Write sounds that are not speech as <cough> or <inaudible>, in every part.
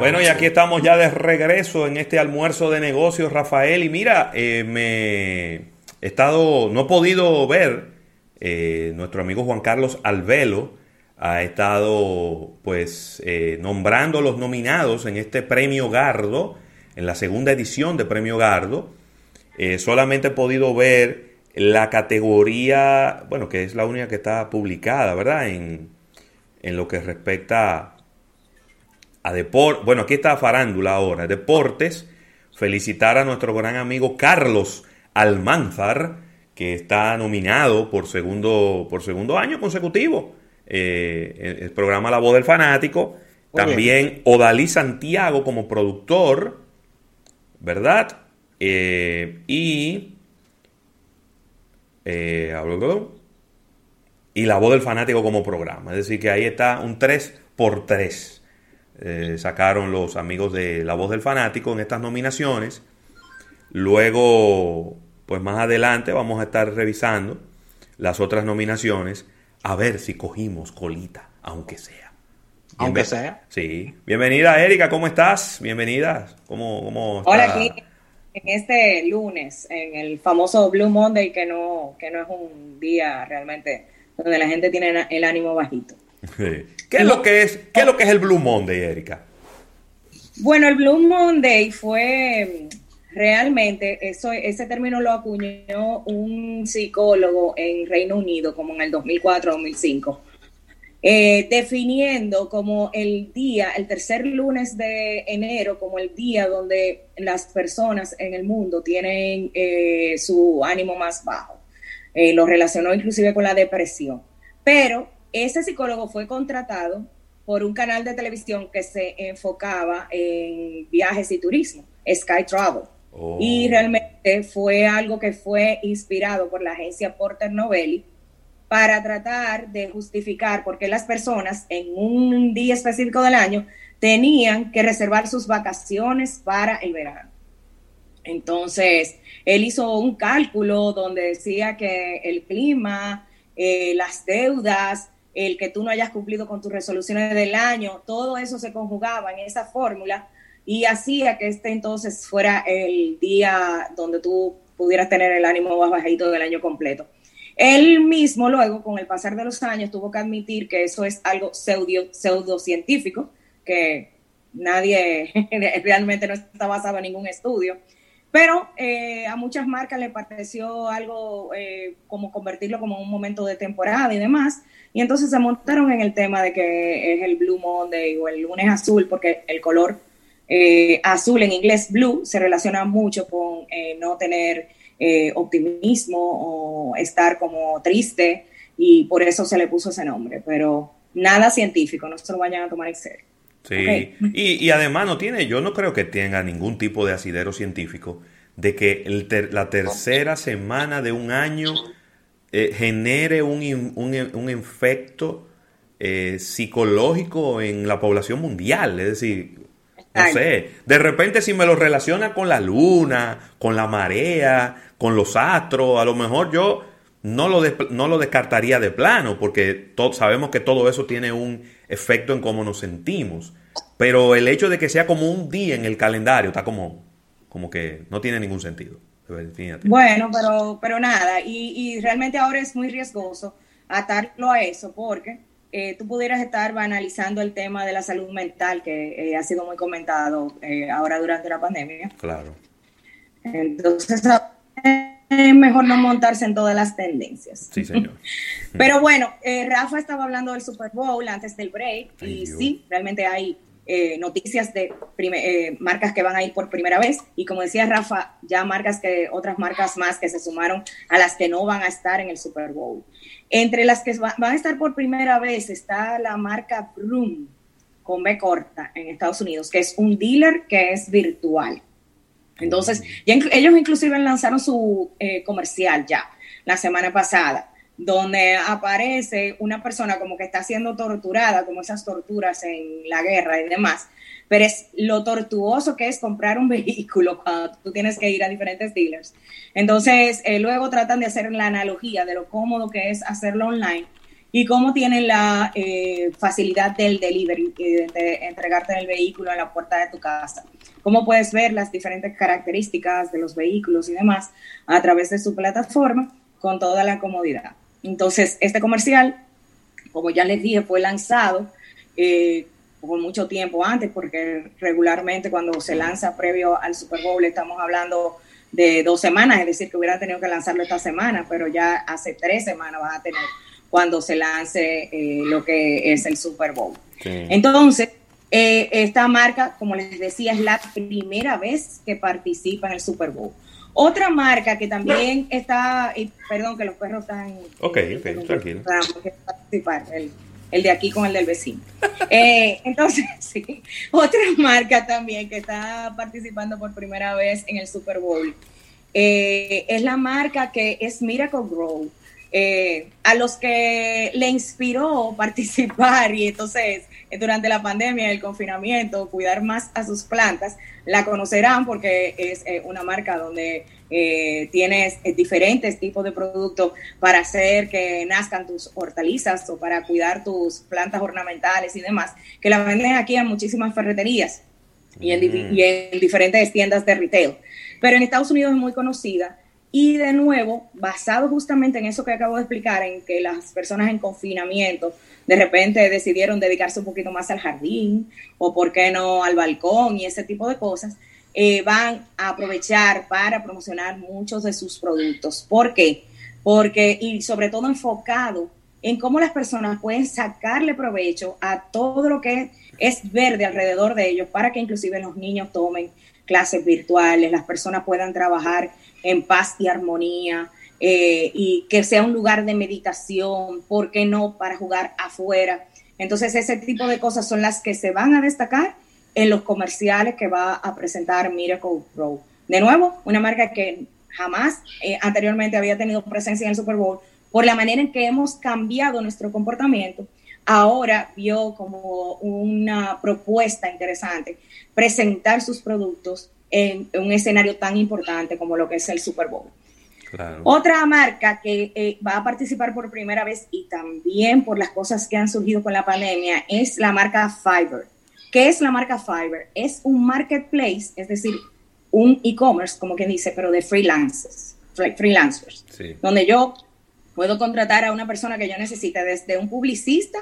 Bueno, y aquí estamos ya de regreso en este almuerzo de negocios, Rafael. Y mira, eh, me he estado, no he podido ver, eh, nuestro amigo Juan Carlos Alvelo ha estado pues eh, nombrando los nominados en este premio Gardo, en la segunda edición de premio Gardo. solamente he podido ver la categoría, bueno, que es la única que está publicada, ¿verdad? En, en lo que respecta a deportes, bueno, aquí está farándula ahora, deportes, felicitar a nuestro gran amigo Carlos Almanzar, que está nominado por segundo, por segundo año consecutivo. Eh, el, programa La Voz del Fanático. También Odalí Santiago como productor, ¿verdad? Eh, y. Eh, y La Voz del Fanático como programa. Es decir, que ahí está un 3 por 3 eh, sacaron los amigos de La Voz del Fanático en estas nominaciones. Luego, pues más adelante vamos a estar revisando las otras nominaciones a ver si cogimos colita, aunque sea. aunque sea. Sí. Bienvenida, Erika, ¿cómo estás? Bienvenida. ¿Cómo, cómo Hola, aquí en este lunes, en el famoso Blue Monday, que no, que no es un día realmente donde la gente tiene el ánimo bajito. ¿Qué es lo que es, qué es lo que es el Blue Monday, Erika? Bueno, el Blue Monday fue realmente, eso, ese término lo acuñó un psicólogo en Reino Unido como en el 2004-2005, eh, definiendo como el día, el tercer lunes de enero, como el día donde las personas en el mundo tienen eh, su ánimo más bajo. Eh, lo relacionó inclusive con la depresión. Pero ese psicólogo fue contratado por un canal de televisión que se enfocaba en viajes y turismo, Sky Travel. Oh. Y realmente fue algo que fue inspirado por la agencia Porter Novelli para tratar de justificar por qué las personas en un día específico del año tenían que reservar sus vacaciones para el verano. Entonces, él hizo un cálculo donde decía que el clima, eh, las deudas, el que tú no hayas cumplido con tus resoluciones del año, todo eso se conjugaba en esa fórmula y hacía que este entonces fuera el día donde tú pudieras tener el ánimo más bajito del año completo. Él mismo luego, con el pasar de los años, tuvo que admitir que eso es algo pseudo, pseudocientífico, que nadie <laughs> realmente no está basado en ningún estudio, pero eh, a muchas marcas le pareció algo eh, como convertirlo como un momento de temporada y demás. Y entonces se montaron en el tema de que es el Blue Monday o el lunes azul, porque el color eh, azul en inglés blue se relaciona mucho con no tener optimismo o estar como triste y por eso se le puso ese nombre. Pero nada científico, no se lo vayan a tomar en serio. Sí, y, además no tiene, yo no creo que tenga ningún tipo de asidero científico de que la tercera semana de un año eh, genere un, un, efecto eh, psicológico en la población mundial. Es decir, no sé, de repente si me lo relaciona con la luna, con la marea, con los astros, a lo mejor yo no lo, no lo descartaría de plano, porque sabemos que todo eso tiene un efecto en cómo nos sentimos. Pero el hecho de que sea como un día en el calendario está como, como que no tiene ningún sentido. Bueno, pero, pero nada, y, realmente ahora es muy riesgoso atarlo a eso, porque eh, tú pudieras estar banalizando el tema de la salud mental, que eh, ha sido muy comentado eh, ahora durante la pandemia. Claro. Entonces, es mejor no montarse en todas las tendencias. Sí, señor. <laughs> Pero bueno, eh, Rafa estaba hablando del Super Bowl antes del break y sí, realmente hay eh, noticias de eh, marcas que van a ir por primera vez y como decía Rafa, ya marcas que otras marcas más que se sumaron a las que no van a estar en el Super Bowl. Entre las que van a estar por primera vez está la marca Broom con B corta en Estados Unidos, que es un dealer que es virtual. Entonces, ellos inclusive lanzaron su eh, comercial ya la semana pasada, donde aparece una persona como que está siendo torturada, como esas torturas en la guerra y demás, pero es lo tortuoso que es comprar un <laughs> vehículo cuando tú tienes que ir a diferentes dealers. Entonces, eh, luego tratan de hacer la analogía de lo cómodo que es hacerlo online y cómo tienen la eh, facilidad del delivery, eh, de entregarte el vehículo en la puerta de tu casa. Cómo puedes ver las diferentes características de los vehículos y demás a través de su plataforma con toda la comodidad. Entonces, este comercial, como ya les dije, fue lanzado eh, por mucho tiempo antes, porque regularmente cuando se lanza previo al Super Bowl estamos hablando de dos semanas, es decir, que hubieran tenido que lanzarlo esta semana, pero ya hace tres semanas van a tener cuando se lance eh, lo que es el Super Bowl. Entonces, eh, esta marca, como les decía, es la primera vez que participa en el Super Bowl. Otra marca que también está, perdón que los perros están... Ok, ok, tranquilo. Participar, el, el, de aquí con el del vecino. <laughs> Eh, entonces, <laughs> sí, otra marca también que está participando por primera vez en el Super Bowl es la marca que es Miracle Grow. Eh, a los que le inspiró participar y entonces eh, durante la pandemia, el confinamiento, cuidar más a sus plantas, la conocerán porque es eh, una marca donde tienes diferentes tipos de productos para hacer que nazcan tus hortalizas o para cuidar tus plantas ornamentales y demás, que la venden aquí en muchísimas ferreterías y en, y en diferentes tiendas de retail. Pero en Estados Unidos es muy conocida y de nuevo, basado justamente en eso que acabo de explicar, en que las personas en confinamiento de repente decidieron dedicarse un poquito más al jardín o, por qué no, al balcón y ese tipo de cosas, eh, van a aprovechar para promocionar muchos de sus productos. ¿Por qué? Porque, y sobre todo enfocado en cómo las personas pueden sacarle provecho a todo lo que es verde alrededor de ellos para que inclusive los niños tomen clases virtuales, las personas puedan trabajar en paz y armonía, eh, y que sea un lugar de meditación, ¿por qué no? Para jugar afuera. Entonces, ese tipo de cosas son las que se van a destacar en los comerciales que va a presentar Miracle Pro. De nuevo, una marca que jamás eh, anteriormente había tenido presencia en el Super Bowl, por la manera en que hemos cambiado nuestro comportamiento, ahora vio como una propuesta interesante presentar sus productos en un escenario tan importante como lo que es el Super Bowl. Otra marca que eh, va a participar por primera vez y también por las cosas que han surgido con la pandemia es la marca Fiverr. ¿Qué es la marca Fiverr? Es un marketplace, es decir, un e-commerce, como quien dice, pero de freelancers, freelancers, donde yo puedo contratar a una persona que yo necesite, desde un publicista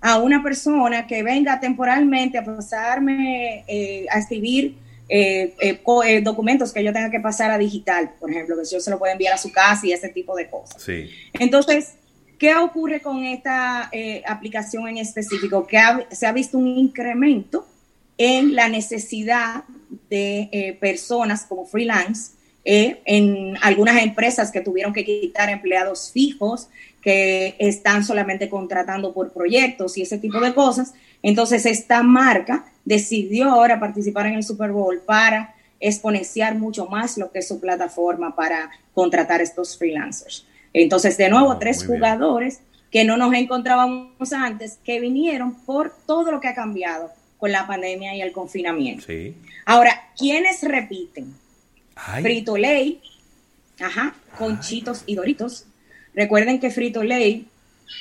a una persona que venga temporalmente a pasarme, eh, a escribir eh, eh, eh, documentos que yo tenga que pasar a digital, por ejemplo, que yo se lo puedo enviar a su casa y ese tipo de cosas. Entonces, ¿qué ocurre con esta aplicación en específico? Que se ha visto un incremento en la necesidad de personas como freelance, en algunas empresas que tuvieron que quitar empleados fijos, que están solamente contratando por proyectos y ese tipo de cosas. Entonces, esta marca decidió ahora participar en el Super Bowl para exponenciar mucho más lo que es su plataforma para contratar estos freelancers. Entonces, de nuevo, ah, tres jugadores que no nos encontrábamos antes, que vinieron por todo lo que ha cambiado con la pandemia y el confinamiento. Ahora, ¿quiénes repiten? Frito Lay, ajá, Conchitos y Doritos. Recuerden que Frito Lay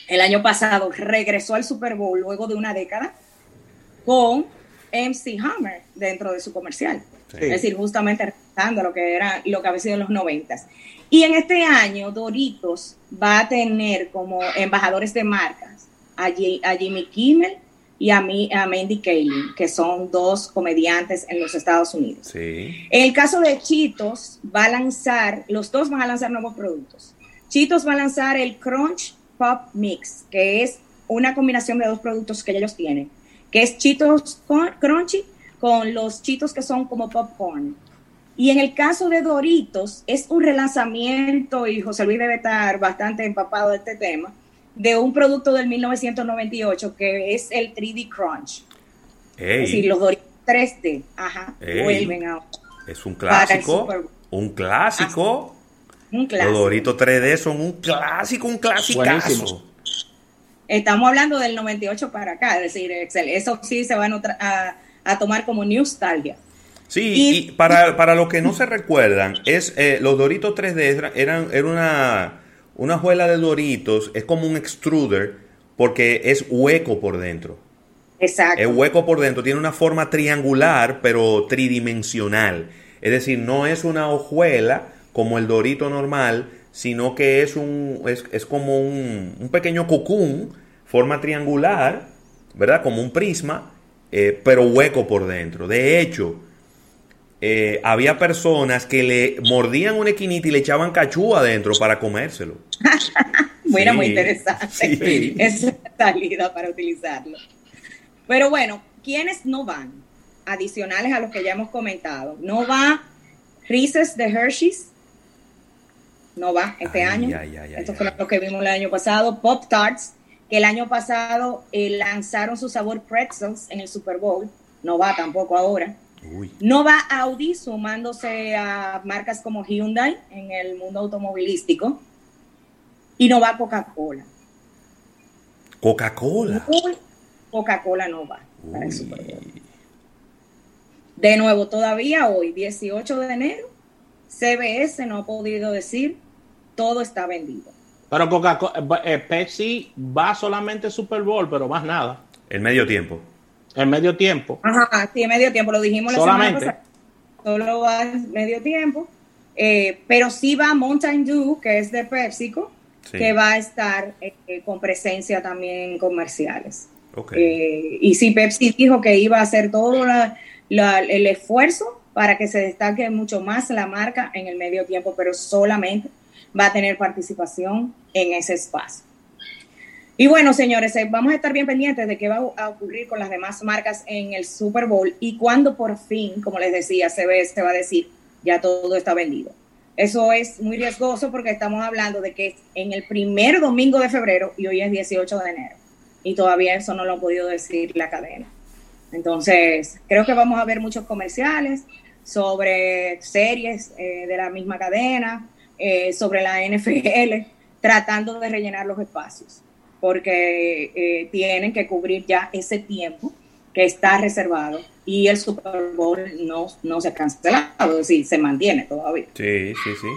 el año pasado regresó al Super Bowl luego de una década con MC Hammer dentro de su comercial. Es decir, justamente respetando lo que era lo que había sido en los noventas. Y en este año, Doritos va a tener como embajadores de marcas a, Jimmy Kimmel y a, a Mandy Kaling, que son dos comediantes en los Estados Unidos. En el caso de Chitos, va a lanzar, los dos van a lanzar nuevos productos. Chitos va a lanzar el Crunch Pop Mix, que es una combinación de dos productos que ellos tienen que es Chitos Crunchy con los chitos que son como popcorn. Y en el caso de Doritos, es un relanzamiento, y José Luis debe estar bastante empapado de este tema, de un producto del 1998 que es el 3D Crunch. Es decir, los Doritos 3D, ajá, vuelven a... Es un clásico, un clásico. un clásico. Los Doritos 3D son un clásico, un clásico. Estamos hablando del 98 para acá, es decir, Excel, eso sí se van a, tomar como nostalgia. Sí, y, para, para los que no se recuerdan, es eh, los Doritos 3D eran, era una, una juela de Doritos, es como un extruder porque es hueco por dentro. Exacto. Es hueco por dentro, tiene una forma triangular, pero tridimensional. Es decir, no es una hojuela como el dorito normal, sino que es, un, es, como un, un, pequeño cocún, forma triangular, ¿verdad? Como un prisma, eh, pero hueco por dentro. De hecho, eh, había personas que le mordían una esquinita y le echaban cachú adentro para comérselo. <laughs> bueno, muy interesante esa salida para utilizarlo. Pero bueno, ¿quiénes no van? Adicionales a los que ya hemos comentado. No va Reese's de Hershey's. No va este año. Esto fue lo que vimos el año pasado. Pop Tarts, que el año pasado eh, lanzaron su sabor pretzels en el Super Bowl. No va tampoco ahora. No va Audi sumándose a marcas como Hyundai en el mundo automovilístico. Y no va Coca-Cola. Coca-Cola. Coca-Cola no va para el Super Bowl. De nuevo, todavía hoy, 18 de enero, CBS no ha podido decir todo está vendido. Pero Coca-Cola, eh, Pepsi va solamente Super Bowl, pero más nada. El medio tiempo. El medio tiempo. Ajá, sí, en medio tiempo, lo dijimos la semana pasada. Solo va en medio tiempo. Eh, pero sí va Mountain Dew, que es de PepsiCo, que va a estar eh, con presencia también en comerciales. Eh, y sí, Pepsi dijo que iba a hacer todo el esfuerzo para que se destaque mucho más la marca en el medio tiempo, pero solamente va a tener participación en ese espacio. Y bueno, señores, eh, vamos a estar bien pendientes de qué va a ocurrir con las demás marcas en el Super Bowl y cuando por fin, como les decía, se, se va a decir, ya todo está vendido. Eso es muy riesgoso porque estamos hablando de que en el primer domingo de febrero y hoy es 18 de enero y todavía eso no lo ha podido decir la cadena. Entonces, creo que vamos a ver muchos comerciales sobre series eh, de la misma cadena, eh, sobre la NFL, tratando de rellenar los espacios, porque eh, tienen que cubrir ya ese tiempo que está reservado y el Super Bowl no, no se ha cancelado, es decir, se mantiene todavía. Sí, sí, sí.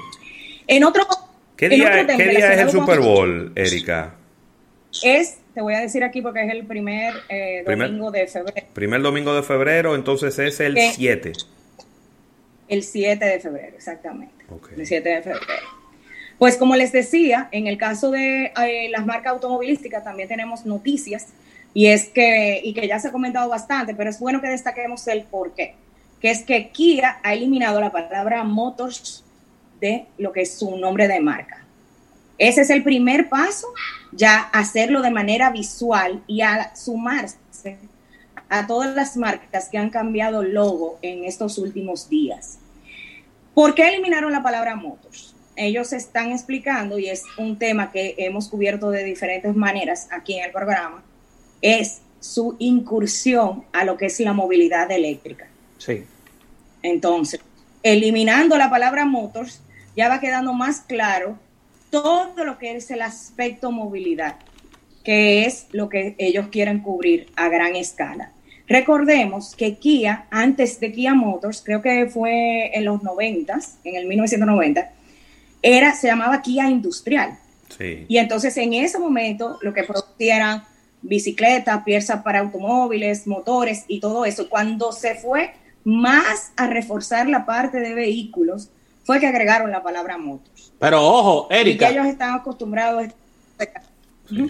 En otro, ¿Qué día, ¿qué día es el Super Bowl, Erika? Es te voy a decir aquí porque es el primer, eh, domingo de febrero. Primer domingo de febrero, entonces es el 7. El 7 de febrero, exactamente. El 7 de febrero. Pues como les decía, en el caso de eh, las marcas automovilísticas también tenemos noticias y es que, y que ya se ha comentado bastante, pero es bueno que destaquemos el por qué, que es que Kia ha eliminado la palabra Motors de lo que es su nombre de marca. Ese es el primer paso, ya hacerlo de manera visual y a sumarse a todas las marcas que han cambiado logo en estos últimos días. ¿Por qué eliminaron la palabra motos? Ellos están explicando, y es un tema que hemos cubierto de diferentes maneras aquí en el programa, es su incursión a lo que es la movilidad eléctrica. Sí. Entonces, eliminando la palabra motors, ya va quedando más claro todo lo que es el aspecto movilidad, que es lo que ellos quieren cubrir a gran escala. Recordemos que Kia, antes de Kia Motors, creo que fue en los 90, en el 1990, era, se llamaba Kia Industrial. Y entonces en ese momento lo que producía eran bicicletas, piezas para automóviles, motores y todo eso. Cuando se fue más a reforzar la parte de vehículos, fue que agregaron la palabra motos. Pero ojo, Erika. ellos están acostumbrados.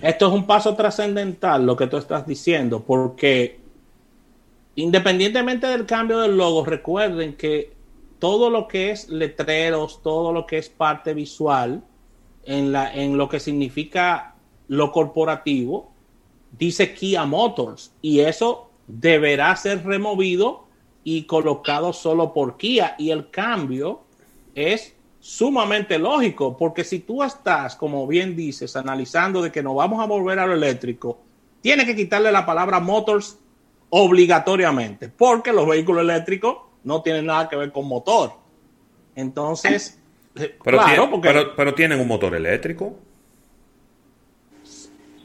Esto es un paso trascendental lo que tú estás diciendo, porque independientemente del cambio del logo, recuerden que todo lo que es letreros, todo lo que es parte visual, en, la, en lo que significa lo corporativo, dice Kia Motors y eso deberá ser removido y colocado solo por Kia y el cambio es sumamente lógico, porque si tú estás, como bien dices, analizando de que nos vamos a volver a lo eléctrico, tiene que quitarle la palabra motors obligatoriamente, porque los vehículos eléctricos no tienen nada que ver con motor. Entonces, pero, claro, porque, pero, tienen un motor eléctrico.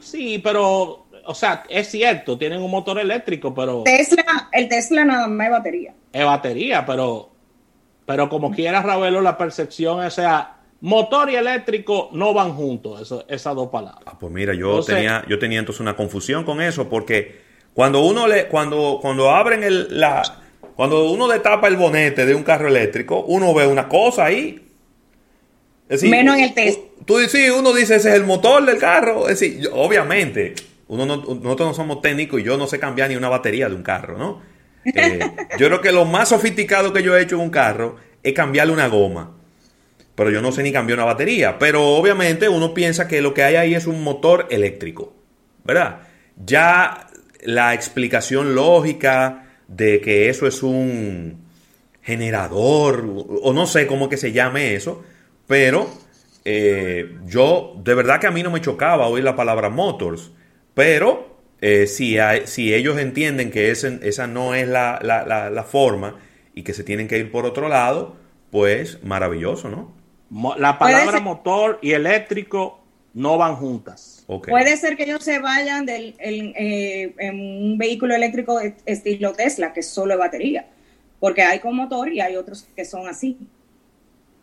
Sí, pero, o sea, es cierto, tienen un motor eléctrico, pero... Tesla, el Tesla nada más es batería. Es batería, pero pero como quiera, Ravelo, la percepción, o sea, motor y eléctrico no van juntos, eso, esas dos palabras. Ah, pues mira, yo tenía, yo tenía entonces una confusión con eso, porque cuando uno le, cuando, cuando abren el, la, cuando uno destapa el bonete de un carro eléctrico, uno ve una cosa ahí. Menos en el test. Tú, sí, uno dice ese es el motor del carro. Es decir, obviamente, uno nosotros no somos técnicos y yo no sé cambiar ni una batería de un carro, ¿no? Eh, <laughs> yo creo que lo más sofisticado que yo he hecho en un carro es cambiarle una goma. Pero yo no sé ni cambiar una batería. Pero obviamente uno piensa que lo que hay ahí es un motor eléctrico. ¿Verdad? Ya la explicación lógica de que eso es un generador, o no sé cómo que se llame eso, pero eh, yo, de verdad que a mí no me chocaba oír la palabra motors, pero eh, si, si ellos entienden que esa no es la, la, forma y que se tienen que ir por otro lado, pues maravilloso, ¿no? La palabra motor y eléctrico no van juntas. Puede ser que ellos se vayan del, eh, en un vehículo eléctrico estilo Tesla, que es solo batería, porque hay con motor y hay otros que son así.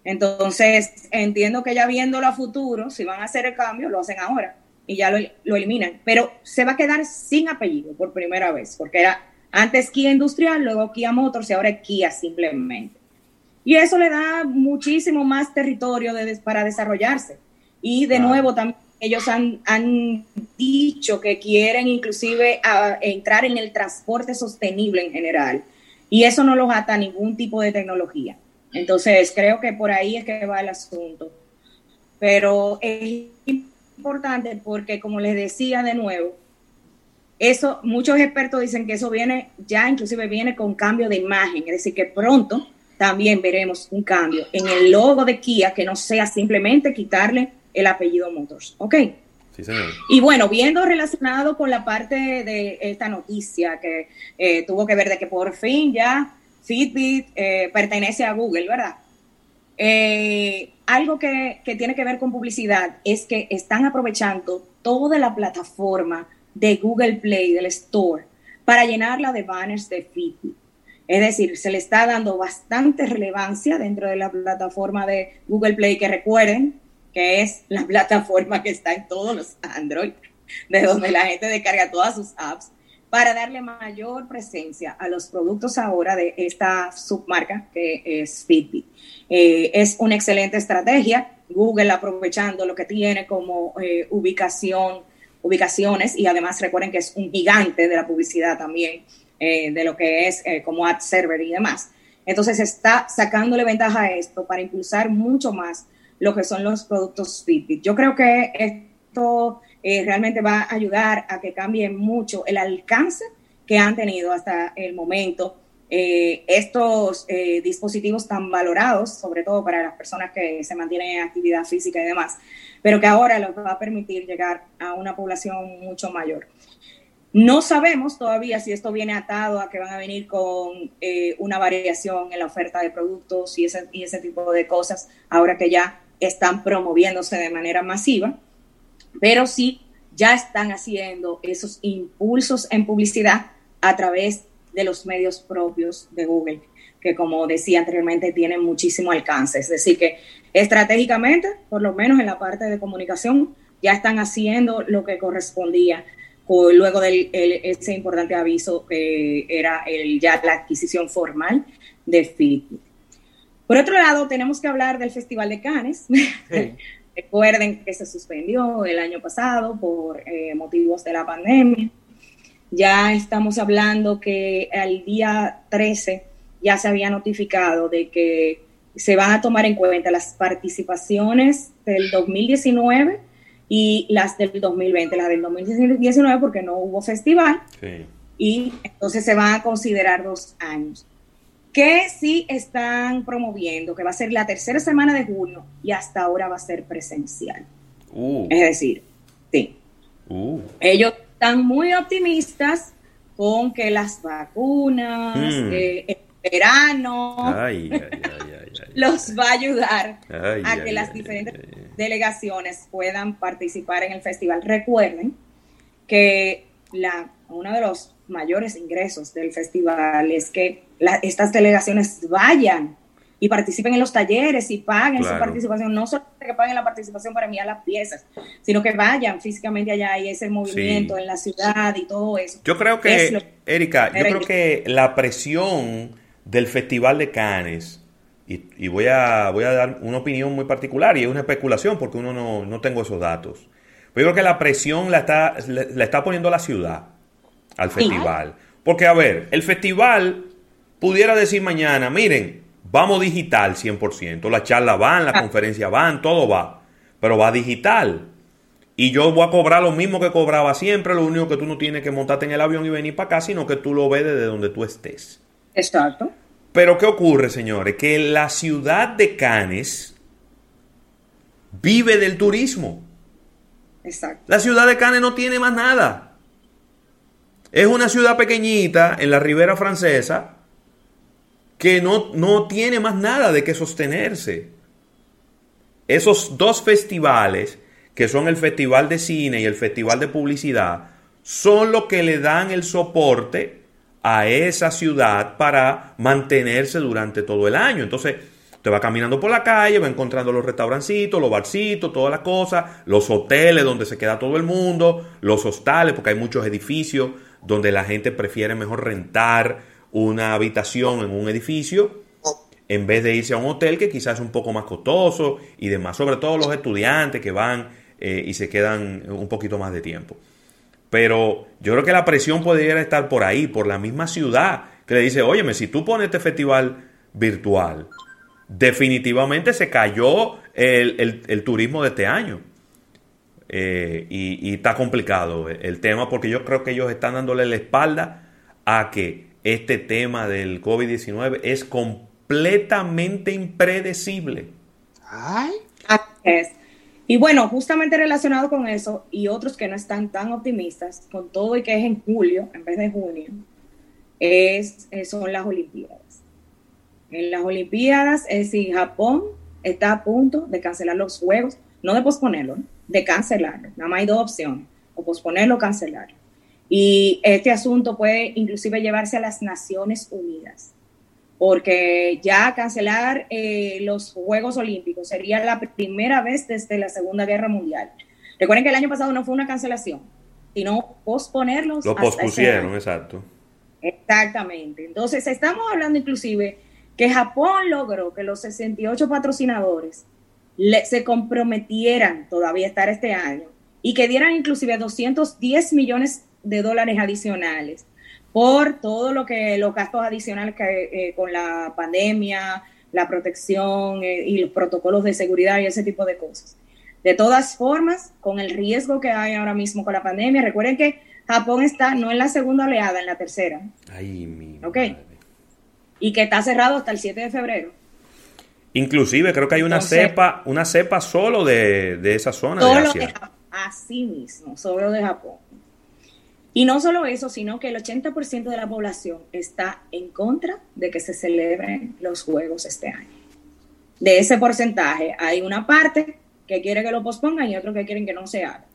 Entonces, entiendo que ya viéndolo a futuro, si van a hacer el cambio, lo hacen ahora y ya lo, lo, eliminan. Pero se va a quedar sin apellido por primera vez, porque era antes Kia Industrial, luego Kia Motors y ahora Kia simplemente. Y eso le da muchísimo más territorio para desarrollarse. Y de nuevo, también ellos han, han, dicho que quieren inclusive entrar en el transporte sostenible en general. Y eso no los ata a ningún tipo de tecnología. Entonces, creo que por ahí es que va el asunto. Pero es importante porque, como les decía de nuevo, eso, muchos expertos dicen que eso viene, ya inclusive viene con cambio de imagen, es decir, que pronto también veremos un cambio en el logo de Kia que no sea simplemente quitarle el apellido Motors. ¿Ok? Sí, señor. Y bueno, viendo relacionado con la parte de esta noticia que eh, tuvo que ver de que por fin ya Fitbit eh, pertenece a Google, ¿verdad? Eh, algo que, que, tiene que ver con publicidad es que están aprovechando toda la plataforma de Google Play, del Store, para llenarla de banners de Fitbit. Es decir, se le está dando bastante relevancia dentro de la plataforma de Google Play, que recuerden que es la plataforma que está en todos los Android, de donde la gente descarga todas sus apps para darle mayor presencia a los productos ahora de esta submarca que es Fitbit. Eh, es una excelente estrategia, Google aprovechando lo que tiene como eh, ubicación, ubicaciones y además recuerden que es un gigante de la publicidad también, eh, de lo que es como ad server y demás. Entonces está sacándole ventaja a esto para impulsar mucho más lo que son los productos Fitbit. Yo creo que esto eh, realmente va a ayudar a que cambie mucho el alcance que han tenido hasta el momento eh, estos eh, dispositivos tan valorados, sobre todo para las personas que se mantienen en actividad física y demás, pero que ahora les va a permitir llegar a una población mucho mayor. No sabemos todavía si esto viene atado a que van a venir con una variación en la oferta de productos y ese, y ese tipo de cosas, ahora que ya están promoviéndose de manera masiva pero sí ya están haciendo esos impulsos en publicidad a través de los medios propios de Google, que como decía anteriormente tienen muchísimo alcance. Es decir, que estratégicamente, por lo menos en la parte de comunicación, ya están haciendo lo que correspondía luego de ese importante aviso que era el, ya la adquisición formal de Fitbit. Por otro lado, tenemos que hablar del Festival de Cannes, <laughs> Recuerden que se suspendió el año pasado por eh, motivos de la pandemia. Ya estamos hablando que al día 13 ya se había notificado de que se van a tomar en cuenta las participaciones del 2019 y las del 2020. Las del 2019 porque no hubo festival. Y entonces se van a considerar dos años que sí están promoviendo, que va a ser la tercera semana de junio y hasta ahora va a ser presencial. Uh. Es decir, sí. Uh. Ellos están muy optimistas con que las vacunas, mm. el verano, <laughs> los va a ayudar a que las diferentes delegaciones puedan participar en el festival. Recuerden que la, uno de los mayores ingresos del festival es que estas delegaciones vayan y participen en los talleres y paguen su participación, no solo que paguen la participación para enviar las piezas, sino que vayan físicamente allá y ese movimiento en la ciudad y todo eso. Yo creo que, Erika, yo creo que la presión del Festival de Cannes, y, voy, a, voy a dar una opinión muy particular y es una especulación porque uno no, no tengo esos datos. Pero yo creo que la presión la está, la está poniendo la ciudad al festival. Porque, a ver, el festival pudiera decir mañana, miren, vamos digital 100%. La charla van, la ah. conferencia van, todo va. Pero va digital. Y yo voy a cobrar lo mismo que cobraba siempre. Lo único que tú no tienes que montarte en el avión y venir para acá, sino que tú lo ves desde donde tú estés. Exacto. Pero ¿qué ocurre, señores? Que la ciudad de Cannes vive del turismo. Exacto. La ciudad de Cannes no tiene más nada. Es una ciudad pequeñita en la ribera francesa que no, no tiene más nada de qué sostenerse. Esos dos festivales, que son el Festival de Cine y el Festival de Publicidad, son los que le dan el soporte a esa ciudad para mantenerse durante todo el año. Entonces, te va caminando por la calle, va encontrando los restaurancitos, los barcitos, todas las cosas, los hoteles donde se queda todo el mundo, los hostales, porque hay muchos edificios donde la gente prefiere mejor rentar una habitación en un edificio en vez de irse a un hotel que quizás es un poco más costoso y demás, sobre todo los estudiantes que van eh, y se quedan un poquito más de tiempo. Pero yo creo que la presión podría estar por ahí, por la misma ciudad, que le dice, óyeme, si tú pones este festival virtual, definitivamente se cayó el, turismo de este año. Eh, y, y, está complicado el tema porque yo creo que ellos están dándole la espalda a que este tema del COVID-19 es completamente impredecible. Ay. Es. Y bueno, justamente relacionado con eso y otros que no están tan optimistas, con todo y que es en julio en vez de junio, es, eh, son las Olimpiadas. En las Olimpiadas, es decir, Japón está a punto de cancelar los Juegos, no de posponerlo, de cancelarlo. Nada más hay dos opciones, o posponerlo o cancelarlo. Y este asunto puede inclusive llevarse a las Naciones Unidas, porque ya cancelar eh, los Juegos Olímpicos sería la primera vez desde la Segunda Guerra Mundial. Recuerden que el año pasado no fue una cancelación, sino posponerlos. Lo pospusieron, exacto. Exactamente. Entonces, estamos hablando inclusive que Japón logró que los 68 patrocinadores se comprometieran todavía a estar este año y que dieran inclusive 210 millones de dólares adicionales por todo lo que los gastos adicionales que eh, con la pandemia, la protección eh, y los protocolos de seguridad y ese tipo de cosas. De todas formas, con el riesgo que hay ahora mismo con la pandemia, recuerden que Japón está no en la segunda oleada, en la tercera. Ay, mi ¿Ok? Y que está cerrado hasta el 7 de febrero. Inclusive creo que hay una cepa, una cepa solo de, esa zona de Asia. así mismo, solo de Japón. Y no solo eso, sino que el 80% de la población está en contra de que se celebren los Juegos este año. De ese porcentaje, hay una parte que quiere que lo pospongan y otros que quieren que no se haga.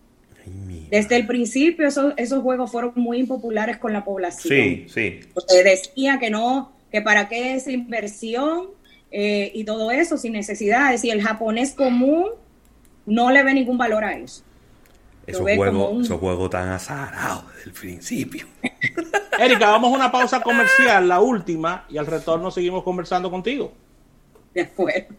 Desde el principio esos, esos juegos fueron muy impopulares con la población. Sí, sí. Porque decía que no, que para qué esa inversión eh, y todo eso sin necesidades. Y el japonés común no le ve ningún valor a eso. Esos juegos, un... esos juegos tan azarados desde el principio. <laughs> Erika, vamos a una pausa comercial, la última, y al retorno seguimos conversando contigo. De acuerdo.